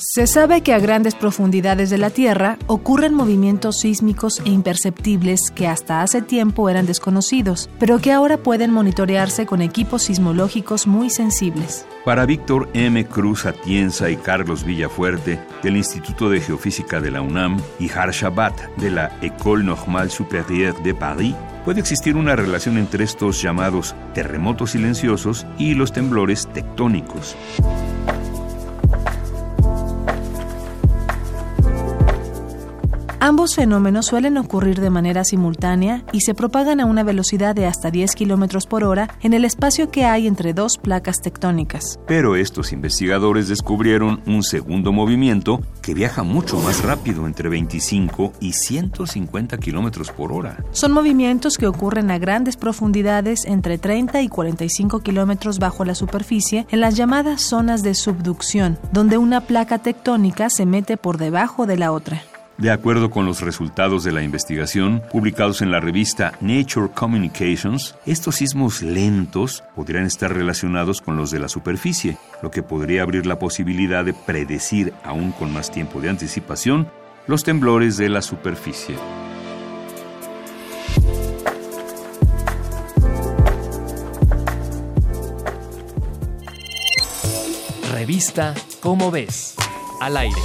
Se sabe que a grandes profundidades de la Tierra ocurren movimientos sísmicos e imperceptibles que hasta hace tiempo eran desconocidos, pero que ahora pueden monitorearse con equipos sismológicos muy sensibles. Para Víctor M. Cruz Atienza y Carlos Villafuerte, del Instituto de Geofísica de la UNAM, y Harsha Bat, de la École Normale Supérieure de Paris, puede existir una relación entre estos llamados terremotos silenciosos y los temblores tectónicos. Ambos fenómenos suelen ocurrir de manera simultánea y se propagan a una velocidad de hasta 10 km por hora en el espacio que hay entre dos placas tectónicas. Pero estos investigadores descubrieron un segundo movimiento que viaja mucho más rápido, entre 25 y 150 km por hora. Son movimientos que ocurren a grandes profundidades entre 30 y 45 kilómetros bajo la superficie en las llamadas zonas de subducción, donde una placa tectónica se mete por debajo de la otra. De acuerdo con los resultados de la investigación publicados en la revista Nature Communications, estos sismos lentos podrían estar relacionados con los de la superficie, lo que podría abrir la posibilidad de predecir, aún con más tiempo de anticipación, los temblores de la superficie. Revista Cómo ves, al aire.